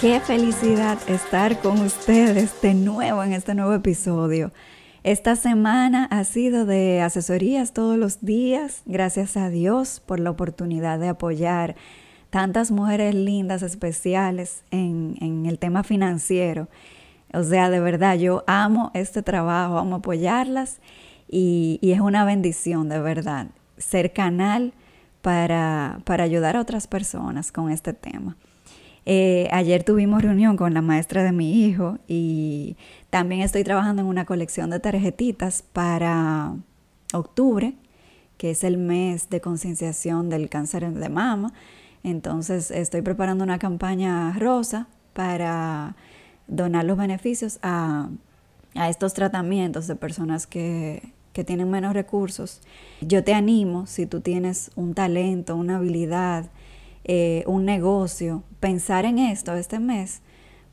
Qué felicidad estar con ustedes de nuevo en este nuevo episodio. Esta semana ha sido de asesorías todos los días. Gracias a Dios por la oportunidad de apoyar tantas mujeres lindas, especiales en, el tema financiero. O sea, de verdad, yo amo este trabajo, amo apoyarlas y, es una bendición, de verdad, ser canal para, para ayudar a otras personas con este tema. Eh, ayer tuvimos reunión con la maestra de mi hijo y también estoy trabajando en una colección de tarjetitas para octubre, que es el mes de concienciación del cáncer de mama. Entonces estoy preparando una campaña rosa para donar los beneficios a, estos tratamientos de personas que, que tienen menos recursos. Yo te animo, si tú tienes un talento, una habilidad, eh, un negocio, pensar en esto este mes,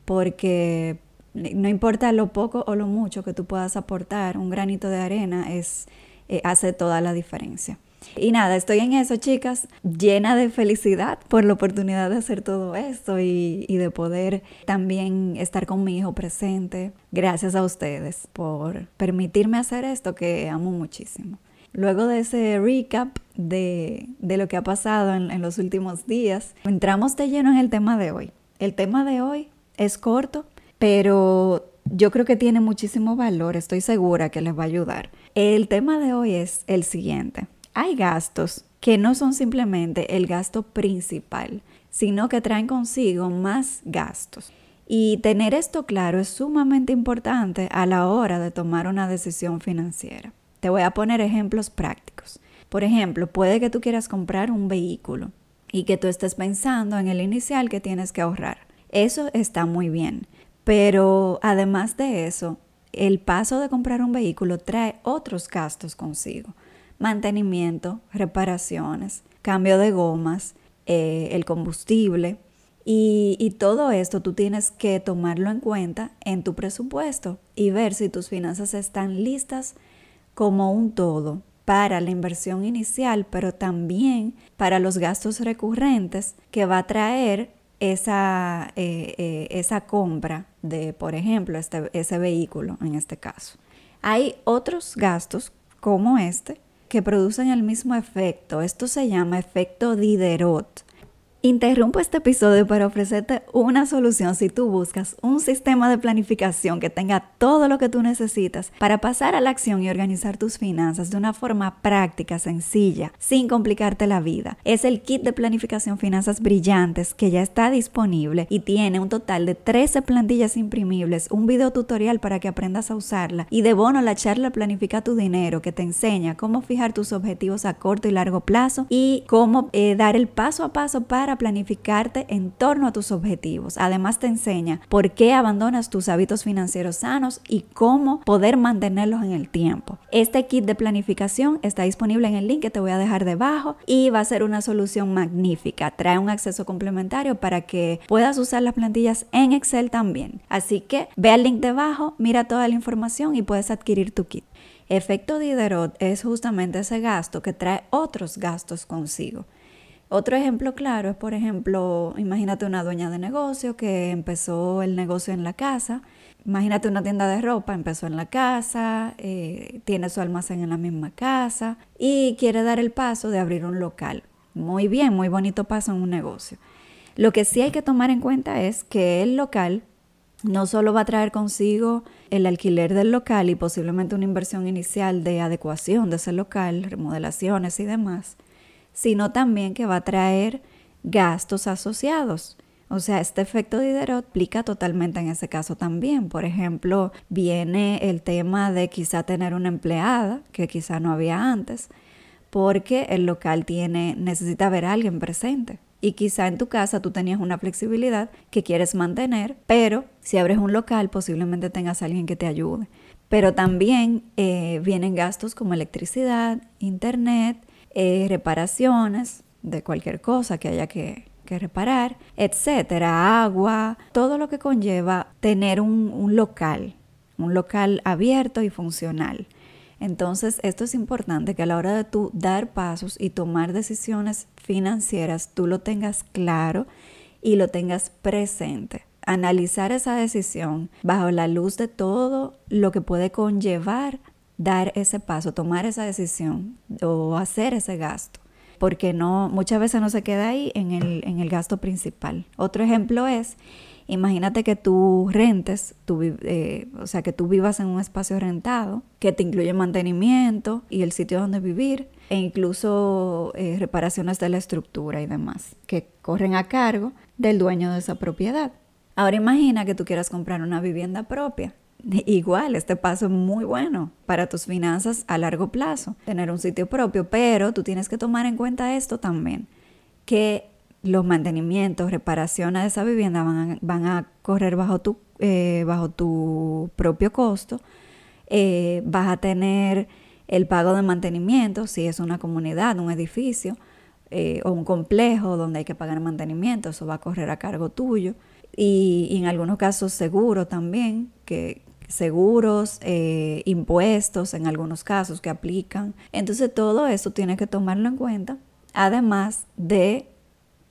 porque no importa lo poco o lo mucho que tú puedas aportar, un granito de arena es, eh, hace toda la diferencia. Y nada, estoy en eso, chicas, llena de felicidad por la oportunidad de hacer todo esto y, y, de poder también estar con mi hijo presente. Gracias a ustedes por permitirme hacer esto que amo muchísimo. Luego de ese recap de, lo que ha pasado en, los últimos días, entramos de lleno en el tema de hoy. El tema de hoy es corto, pero yo creo que tiene muchísimo valor, estoy segura que les va a ayudar. El tema de hoy es el siguiente. Hay gastos que no son simplemente el gasto principal, sino que traen consigo más gastos. Y tener esto claro es sumamente importante a la hora de tomar una decisión financiera. Te voy a poner ejemplos prácticos. Por ejemplo, puede que tú quieras comprar un vehículo y que tú estés pensando en el inicial que tienes que ahorrar. Eso está muy bien. Pero además de eso, el paso de comprar un vehículo trae otros gastos consigo. Mantenimiento, reparaciones, cambio de gomas, eh, el combustible. Y, y todo esto tú tienes que tomarlo en cuenta en tu presupuesto y ver si tus finanzas están listas como un todo para la inversión inicial, pero también para los gastos recurrentes que va a traer esa, eh, eh, esa compra de, por ejemplo, este, ese vehículo en este caso. Hay otros gastos como este que producen el mismo efecto. Esto se llama efecto Diderot. Interrumpo este episodio para ofrecerte una solución si tú buscas un sistema de planificación que tenga todo lo que tú necesitas para pasar a la acción y organizar tus finanzas de una forma práctica, sencilla, sin complicarte la vida. Es el kit de planificación finanzas brillantes que ya está disponible y tiene un total de 13 plantillas imprimibles, un video tutorial para que aprendas a usarla y de bono la charla Planifica tu dinero que te enseña cómo fijar tus objetivos a corto y largo plazo y cómo eh, dar el paso a paso para planificarte en torno a tus objetivos. Además te enseña por qué abandonas tus hábitos financieros sanos y cómo poder mantenerlos en el tiempo. Este kit de planificación está disponible en el link que te voy a dejar debajo y va a ser una solución magnífica. Trae un acceso complementario para que puedas usar las plantillas en Excel también. Así que ve al link debajo, mira toda la información y puedes adquirir tu kit. Efecto Diderot es justamente ese gasto que trae otros gastos consigo. Otro ejemplo claro es, por ejemplo, imagínate una dueña de negocio que empezó el negocio en la casa. Imagínate una tienda de ropa, empezó en la casa, eh, tiene su almacén en la misma casa y quiere dar el paso de abrir un local. Muy bien, muy bonito paso en un negocio. Lo que sí hay que tomar en cuenta es que el local no solo va a traer consigo el alquiler del local y posiblemente una inversión inicial de adecuación de ese local, remodelaciones y demás, sino también que va a traer gastos asociados. O sea, este efecto Diderot aplica totalmente en ese caso también. Por ejemplo, viene el tema de quizá tener una empleada, que quizá no había antes, porque el local tiene, necesita ver a alguien presente. Y quizá en tu casa tú tenías una flexibilidad que quieres mantener, pero si abres un local posiblemente tengas alguien que te ayude. Pero también eh, vienen gastos como electricidad, internet, eh, reparaciones de cualquier cosa que haya que, reparar, etcétera, agua, todo lo que conlleva tener un, un local, un local abierto y funcional. Entonces, esto es importante que a la hora de tú dar pasos y tomar decisiones financieras, tú lo tengas claro y lo tengas presente. Analizar esa decisión bajo la luz de todo lo que puede conllevar dar ese paso, tomar esa decisión o hacer ese gasto. Porque no, muchas veces no se queda ahí en el, en el gasto principal. Otro ejemplo es Imagínate que tú rentes, eh, o sea, que tú vivas en un espacio rentado que te incluye mantenimiento y el sitio donde vivir e incluso eh, reparaciones de la estructura y demás que corren a cargo del dueño de esa propiedad. Ahora imagina que tú quieras comprar una vivienda propia. Igual, este paso es muy bueno para tus finanzas a largo plazo, tener un sitio propio, pero tú tienes que tomar en cuenta esto también, que los mantenimientos, reparaciones de esa vivienda van a, correr bajo tu, eh, bajo tu propio costo. Eh, vas a tener el pago de mantenimiento, si es una comunidad, un edificio eh, o un complejo donde hay que pagar mantenimiento, eso va a correr a cargo tuyo. Y, y en algunos casos seguro también, que seguros, impuestos en algunos casos que aplican. Entonces todo eso tiene que tomarlo en cuenta, además de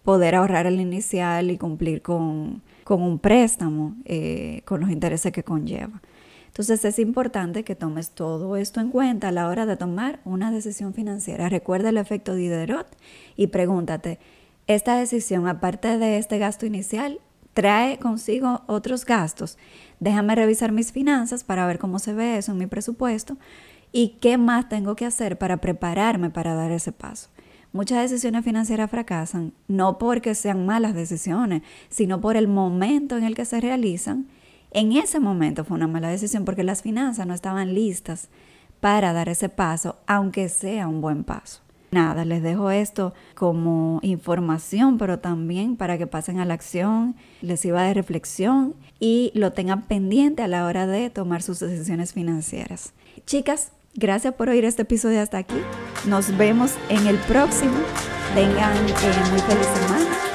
poder ahorrar el inicial y cumplir con, un préstamo, eh, con los intereses que conlleva. Entonces es importante que tomes todo esto en cuenta a la hora de tomar una decisión financiera. Recuerda el efecto Diderot y pregúntate, ¿esta decisión, aparte de este gasto inicial, trae consigo otros gastos? Déjame revisar mis finanzas para ver cómo se ve eso en mi presupuesto y qué más tengo que hacer para prepararme para dar ese paso. Muchas decisiones financieras fracasan no porque sean malas decisiones, sino por el momento en el que se realizan. En ese momento fue una mala decisión porque las finanzas no estaban listas para dar ese paso, aunque sea un buen paso. Nada, les dejo esto como información, pero también para que pasen a la acción, les sirva de reflexión y lo tengan pendiente a la hora de tomar sus decisiones financieras. Chicas, Gracias por oír este episodio hasta aquí. Nos vemos en el próximo. Tengan eh, muy feliz semana.